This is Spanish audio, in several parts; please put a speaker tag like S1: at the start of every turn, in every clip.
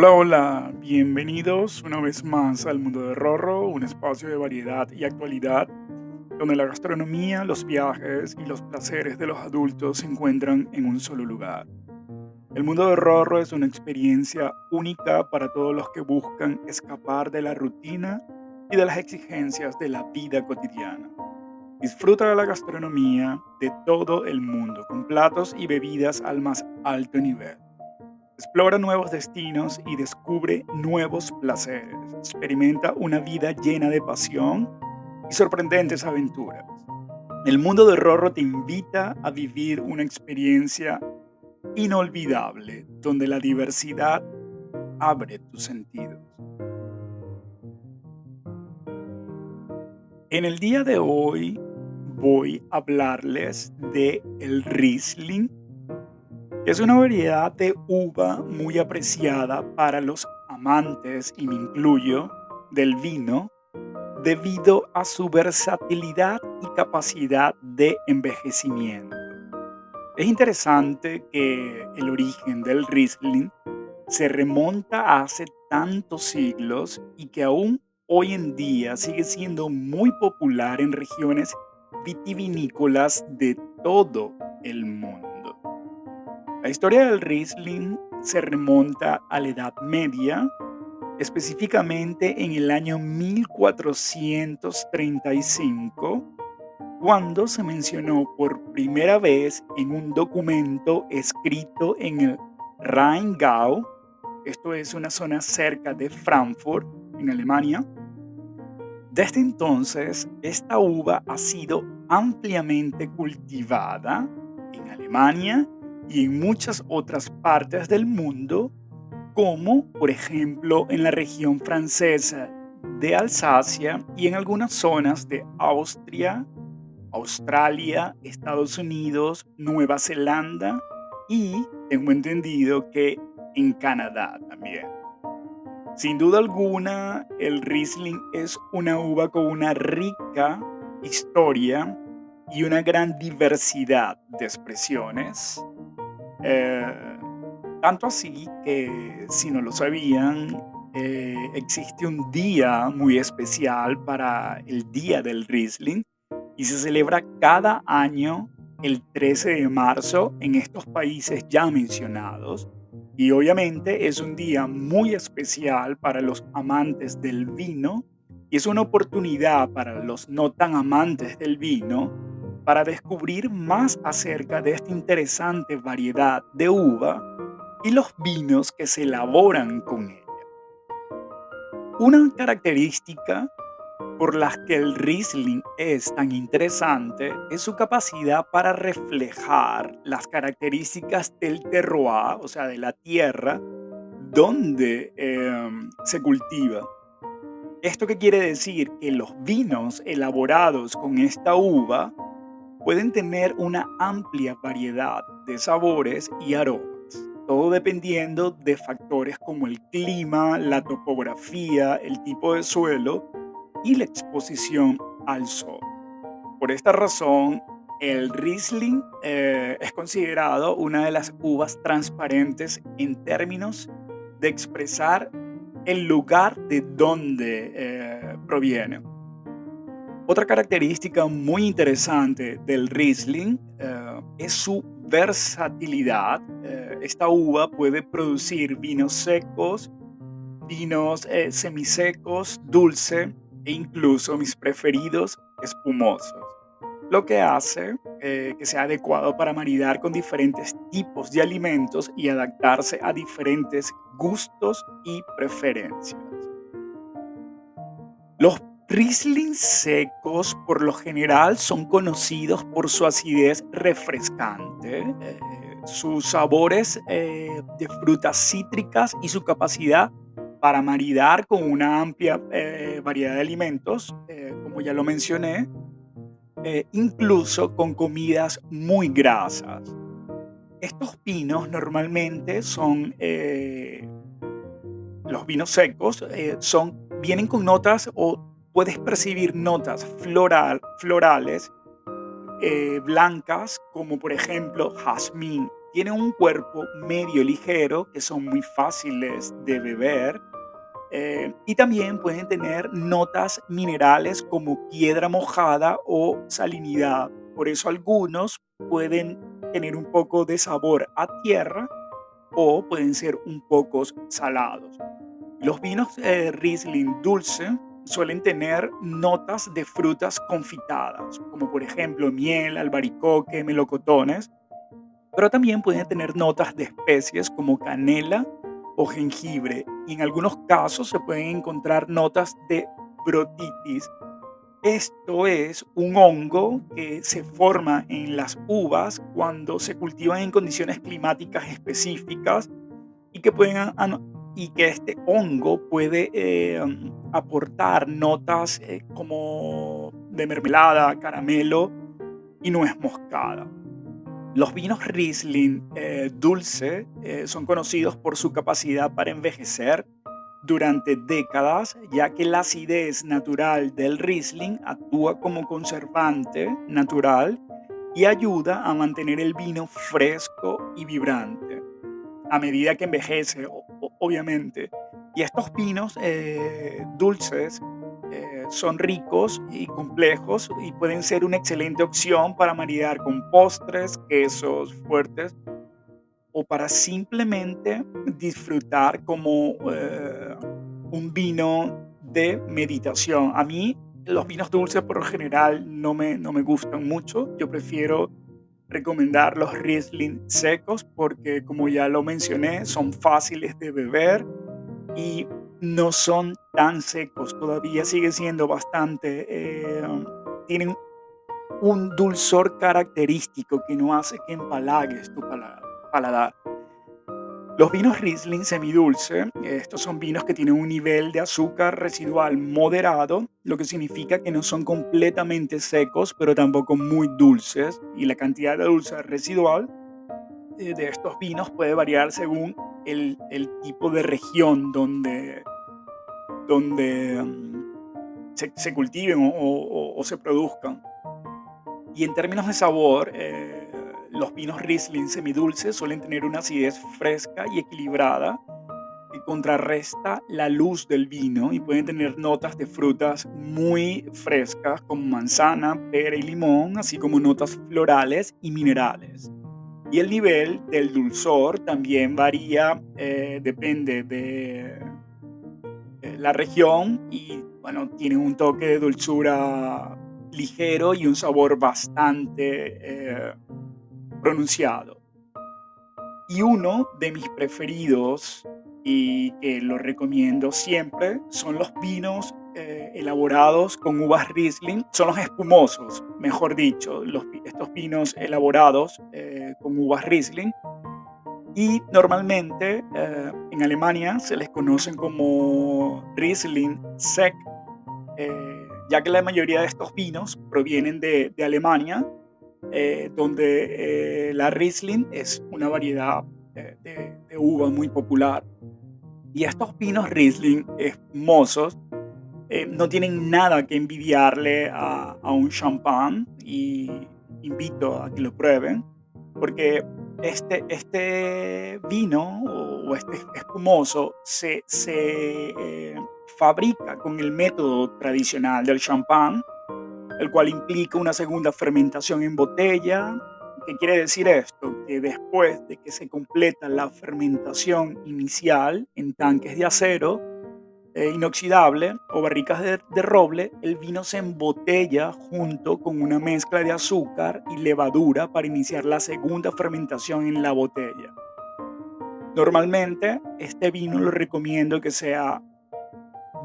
S1: Hola, hola, bienvenidos una vez más al Mundo de Rorro, un espacio de variedad y actualidad donde la gastronomía, los viajes y los placeres de los adultos se encuentran en un solo lugar. El Mundo de Rorro es una experiencia única para todos los que buscan escapar de la rutina y de las exigencias de la vida cotidiana. Disfruta de la gastronomía de todo el mundo con platos y bebidas al más alto nivel. Explora nuevos destinos y descubre nuevos placeres. Experimenta una vida llena de pasión y sorprendentes aventuras. El mundo de Rorro te invita a vivir una experiencia inolvidable donde la diversidad abre tus sentidos. En el día de hoy voy a hablarles de el Riesling es una variedad de uva muy apreciada para los amantes, y me incluyo, del vino, debido a su versatilidad y capacidad de envejecimiento. Es interesante que el origen del Riesling se remonta a hace tantos siglos y que aún hoy en día sigue siendo muy popular en regiones vitivinícolas de todo el mundo. La historia del Riesling se remonta a la Edad Media, específicamente en el año 1435, cuando se mencionó por primera vez en un documento escrito en el Rheingau, esto es una zona cerca de Frankfurt, en Alemania. Desde entonces, esta uva ha sido ampliamente cultivada en Alemania y en muchas otras partes del mundo, como por ejemplo en la región francesa de Alsacia y en algunas zonas de Austria, Australia, Estados Unidos, Nueva Zelanda y tengo entendido que en Canadá también. Sin duda alguna, el Riesling es una uva con una rica historia y una gran diversidad de expresiones eh, tanto así que, si no lo sabían, eh, existe un día muy especial para el Día del Riesling y se celebra cada año el 13 de marzo en estos países ya mencionados. Y obviamente es un día muy especial para los amantes del vino y es una oportunidad para los no tan amantes del vino para descubrir más acerca de esta interesante variedad de uva y los vinos que se elaboran con ella. Una característica por la que el Riesling es tan interesante es su capacidad para reflejar las características del terroir, o sea, de la tierra donde em, se cultiva. ¿Esto qué quiere decir? Que los vinos elaborados con esta uva pueden tener una amplia variedad de sabores y aromas, todo dependiendo de factores como el clima, la topografía, el tipo de suelo y la exposición al sol. Por esta razón, el Riesling eh, es considerado una de las uvas transparentes en términos de expresar el lugar de donde eh, proviene. Otra característica muy interesante del Riesling eh, es su versatilidad. Eh, esta uva puede producir vinos secos, vinos eh, semisecos, dulce e incluso mis preferidos, espumosos. Lo que hace que sea adecuado para maridar con diferentes tipos de alimentos y adaptarse a diferentes gustos y preferencias. Los Riesling secos por lo general son conocidos por su acidez refrescante, eh, sus sabores eh, de frutas cítricas y su capacidad para maridar con una amplia eh, variedad de alimentos, como ya lo mencioné, incluso con comidas muy grasas. Estos vinos normalmente son, los vinos secos, son, vienen con notas o puedes percibir notas floral, florales eh, blancas como por ejemplo jazmín tienen un cuerpo medio ligero, que son muy fáciles de beber, eh, y también pueden tener notas minerales como piedra mojada o salinidad. Por eso algunos pueden tener un poco de sabor a tierra o pueden ser un poco salados. Los vinos eh, Riesling dulce suelen tener notas de frutas confitadas, como por ejemplo miel, albaricoque, melocotones, pero también pueden tener notas de especies como canela o jengibre y en algunos casos se pueden encontrar notas de brotitis. Esto es un hongo que se forma en las uvas cuando se cultivan en condiciones climáticas específicas y que pueden y que este hongo puede eh, aportar notas eh, como de mermelada, caramelo y nuez moscada. Los vinos Riesling eh, dulce son conocidos por su capacidad para envejecer durante décadas, ya que la acidez natural del Riesling actúa como conservante natural y ayuda a mantener el vino fresco y vibrante. A medida que envejece, obviamente. Y estos vinos eh, dulces eh, son ricos y complejos y pueden ser una excelente opción para maridar con postres, quesos fuertes o para simplemente disfrutar como eh, un vino de meditación. A mí los vinos dulces por lo general no me, no me gustan mucho. Yo prefiero recomendar los Riesling secos porque como ya lo mencioné son fáciles de beber y no son tan secos, todavía siguen siendo bastante, eh, tienen un dulzor característico que no hace que empalagues tu paladar. Los vinos Riesling semidulce, estos son vinos que tienen un nivel de azúcar residual moderado, lo que significa que no son completamente secos, pero tampoco muy dulces, y la cantidad de dulce residual eh, de estos vinos puede variar según el, tipo de región donde, donde mm, se, cultiven o, se produzcan. Y en términos de sabor, eh, los vinos Riesling semidulces suelen tener una acidez fresca y equilibrada que contrarresta la luz del vino y pueden tener notas de frutas muy frescas como manzana, pera y limón, así como notas florales y minerales. Y el nivel del dulzor también varía, eh, depende de eh, la región y bueno, tiene un toque de dulzura ligero y un sabor bastante eh, pronunciado. Y uno de mis preferidos y que lo recomiendo siempre son los vinos elaborados con uvas Riesling, son los espumosos, mejor dicho, los, estos vinos elaborados con uvas Riesling. Y normalmente eh, en Alemania se les conocen como Riesling Sec, ya que la mayoría de estos vinos provienen de, de Alemania eh, donde eh, la Riesling es una variedad de, uva muy popular. Y estos vinos Riesling espumosos eh, no tienen nada que envidiarle a, un champán y invito a que lo prueben porque este, este vino o este espumoso se, se fabrica con el método tradicional del champán el cual implica una segunda fermentación en botella. ¿Qué quiere decir esto? Que después de que se completa la fermentación inicial en tanques de acero eh, inoxidable o barricas de, roble, el vino se embotella junto con una mezcla de azúcar y levadura para iniciar la segunda fermentación en la botella. Normalmente este vino lo recomiendo que sea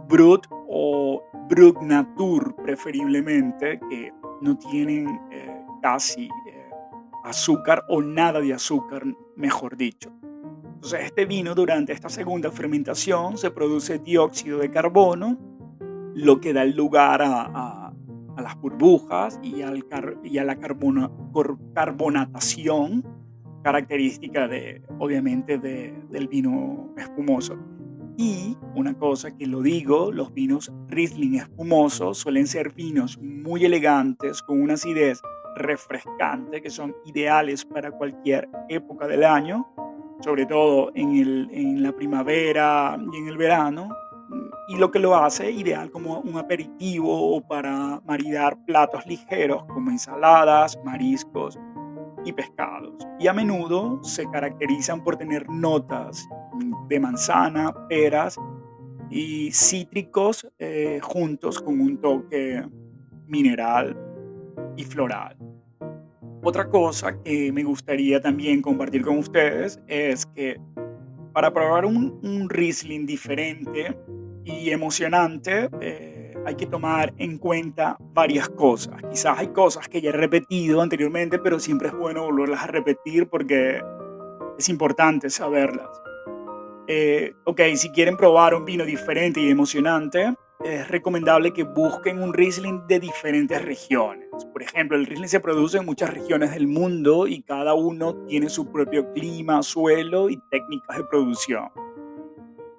S1: brut o brut natur preferiblemente, que no tienen eh, casi eh, azúcar o nada de azúcar, mejor dicho. Entonces este vino durante esta segunda fermentación se produce dióxido de carbono, lo que da lugar a, las burbujas y, al y a la carbonatación característica de, obviamente, del vino espumoso. Y una cosa que lo digo, los vinos Riesling espumosos suelen ser vinos muy elegantes, con una acidez refrescantes que son ideales para cualquier época del año, sobre todo en, el, en la primavera y en el verano, y lo que lo hace ideal como un aperitivo o para maridar platos ligeros como ensaladas, mariscos y pescados. Y a menudo se caracterizan por tener notas de manzana, peras y cítricos eh, juntos con un toque mineral y floral. Otra cosa que me gustaría también compartir con ustedes es que para probar un, Riesling diferente y emocionante, eh, hay que tomar en cuenta varias cosas. Quizás hay cosas que ya he repetido anteriormente, pero siempre es bueno volverlas a repetir porque es importante saberlas. Eh, ok, si quieren probar un vino diferente y emocionante, es recomendable que busquen un Riesling de diferentes regiones. Por ejemplo, el Riesling se produce en muchas regiones del mundo y cada uno tiene su propio clima, suelo y técnicas de producción.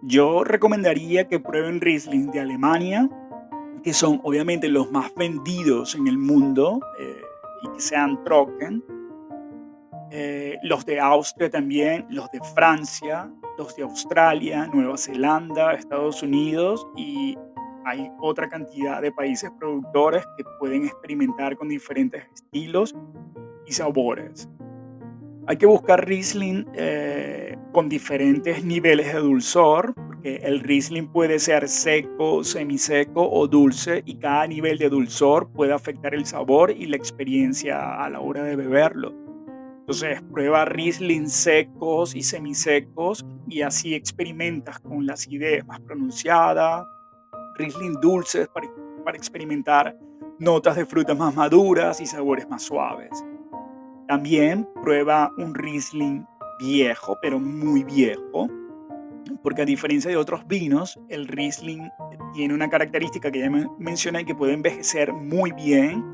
S1: Yo recomendaría que prueben Riesling de Alemania, que son obviamente los más vendidos en el mundo eh, y que sean Trocken. Eh, los de Austria también, los de Francia, los de Australia, Nueva Zelanda, Estados Unidos y hay otra cantidad de países productores que pueden experimentar con diferentes estilos y sabores. Hay que buscar Riesling eh, con diferentes niveles de dulzor, porque el Riesling puede ser seco, semiseco o dulce y cada nivel de dulzor puede afectar el sabor y la experiencia a la hora de beberlo. Entonces prueba Riesling secos y semisecos y así experimentas con la acidez más pronunciada, Riesling dulces para, para experimentar notas de frutas más maduras y sabores más suaves. También prueba un Riesling viejo, pero muy viejo, porque a diferencia de otros vinos, el Riesling tiene una característica que ya mencioné que puede envejecer muy bien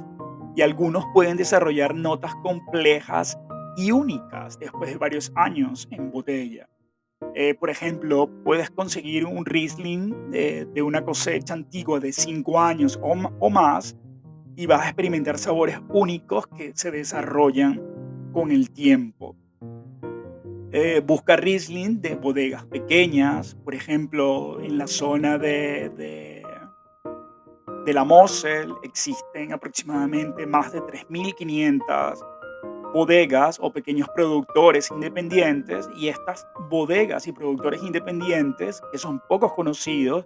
S1: y algunos pueden desarrollar notas complejas y únicas después de varios años en botella. Eh, por ejemplo, puedes conseguir un Riesling de, de una cosecha antigua de 5 años o, o más y vas a experimentar sabores únicos que se desarrollan con el tiempo. Eh, busca Riesling de bodegas pequeñas, por ejemplo, en la zona de, de, de la Mosel existen aproximadamente más de 3.500 bodegas o pequeños productores independientes y estas bodegas y productores independientes, que son pocos conocidos,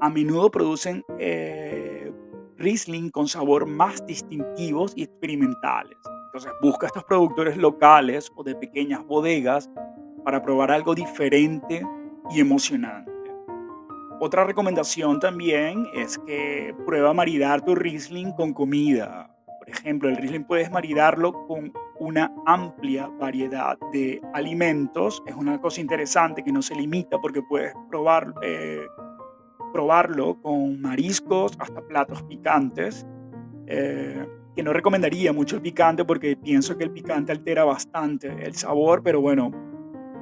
S1: a menudo producen eh, Riesling con sabor más distintivos y experimentales. Entonces busca estos productores locales o de pequeñas bodegas para probar algo diferente y emocionante. Otra recomendación también es que prueba maridar tu Riesling con comida. Por ejemplo, el Riesling puedes maridarlo con una amplia variedad de alimentos. Es una cosa interesante que no se limita porque puedes probar, eh, probarlo con mariscos hasta platos picantes. Eh, que no recomendaría mucho el picante porque pienso que el picante altera bastante el sabor, pero bueno,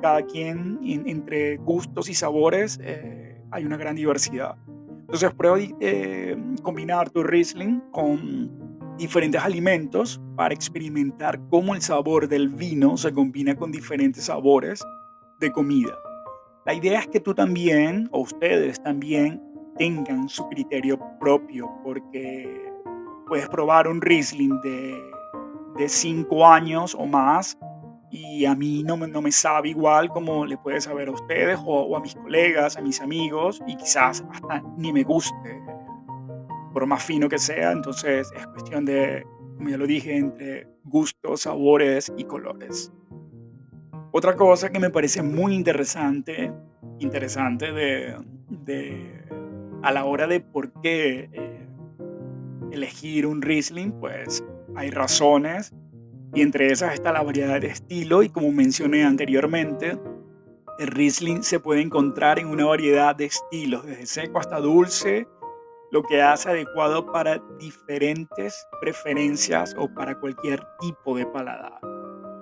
S1: cada quien entre gustos y sabores eh, hay una gran diversidad. Entonces prueba eh, combinar tu Riesling con diferentes alimentos para experimentar cómo el sabor del vino se combina con diferentes sabores de comida. La idea es que tú también, o ustedes también, tengan su criterio propio, porque puedes probar un Riesling de, de cinco años o más y a mí no no me sabe igual como le puede saber a ustedes o, a mis colegas, a mis amigos y quizás hasta ni me guste, por más fino que sea. Entonces es cuestión de, como ya lo dije, entre gustos, sabores y colores. Otra cosa que me parece muy interesante, interesante de, de a la hora de por qué eh, elegir un Riesling, pues hay razones y entre esas está la variedad de estilo y como mencioné anteriormente, el Riesling se puede encontrar en una variedad de estilos, desde seco hasta dulce, lo que hace adecuado para diferentes preferencias o para cualquier tipo de paladar.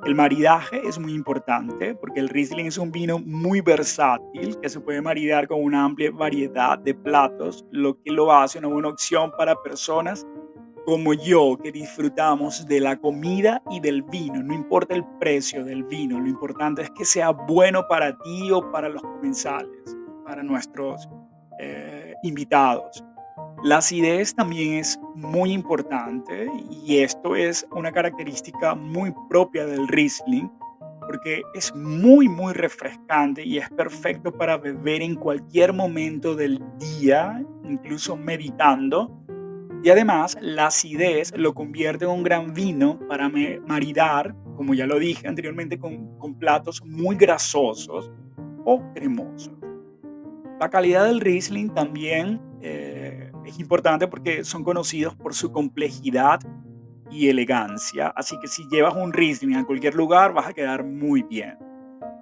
S1: El maridaje es muy importante porque el Riesling es un vino muy versátil que se puede maridar con una amplia variedad de platos, lo que lo hace una buena opción para personas como yo que disfrutamos de la comida y del vino, no importa el precio del vino, lo importante es que sea bueno para ti o para los comensales, para nuestros eh, invitados. La acidez también es muy importante y esto es una característica muy propia del Riesling porque es muy muy refrescante y es perfecto para beber en cualquier momento del día, incluso meditando y además, la acidez lo convierte en un gran vino para maridar, como ya lo dije anteriormente, con, con platos muy grasosos o cremosos. La calidad del Riesling también eh, es importante porque son conocidos por su complejidad y elegancia, así que si llevas un Riesling a cualquier lugar vas a quedar muy bien,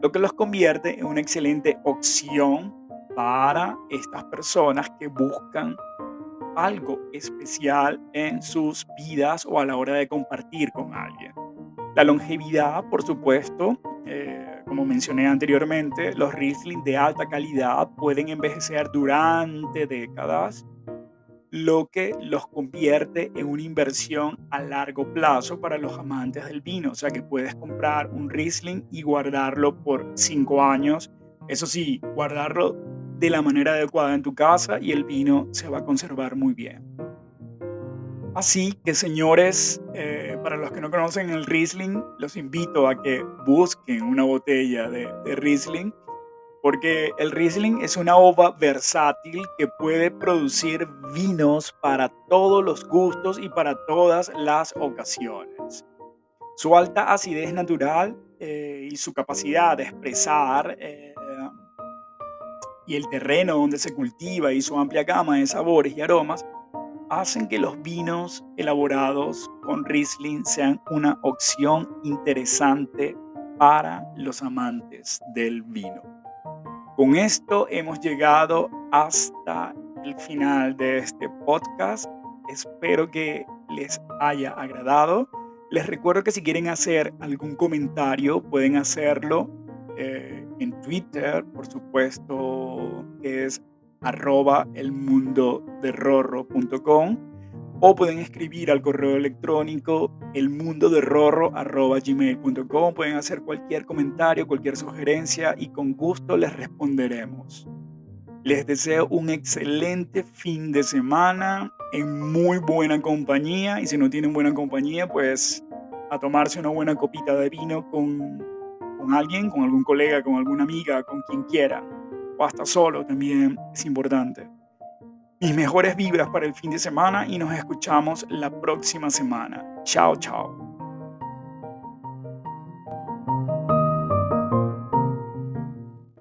S1: lo que los convierte en una excelente opción para estas personas que buscan algo especial en sus vidas o a la hora de compartir con alguien. La longevidad, por supuesto, eh, como mencioné anteriormente, los Riesling de alta calidad pueden envejecer durante décadas, lo que los convierte en una inversión a largo plazo para los amantes del vino. O sea que puedes comprar un Riesling y guardarlo por cinco años. Eso sí, guardarlo de la manera adecuada en tu casa y el vino se va a conservar muy bien. Así que señores, eh, para los que no conocen el Riesling, los invito a que busquen una botella de, de Riesling, porque el Riesling es una ova versátil que puede producir vinos para todos los gustos y para todas las ocasiones. Su alta acidez natural eh, y su capacidad de expresar eh, y el terreno donde se cultiva y su amplia gama de sabores y aromas hacen que los vinos elaborados con Riesling sean una opción interesante para los amantes del vino. Con esto hemos llegado hasta el final de este podcast. Espero que les haya agradado. Les recuerdo que si quieren hacer algún comentario pueden hacerlo eh, en Twitter, por supuesto, que es arroba elmundoderrorro.com o pueden escribir al correo electrónico elmundoderrorro.gmail.com pueden hacer cualquier comentario, cualquier sugerencia y con gusto les responderemos. Les deseo un excelente fin de semana en muy buena compañía y si no tienen buena compañía pues a tomarse una buena copita de vino con con alguien, con algún colega, con alguna amiga, con quien quiera, o hasta solo también es importante. Mis mejores vibras para el fin de semana y nos escuchamos la próxima semana. Chao, chao.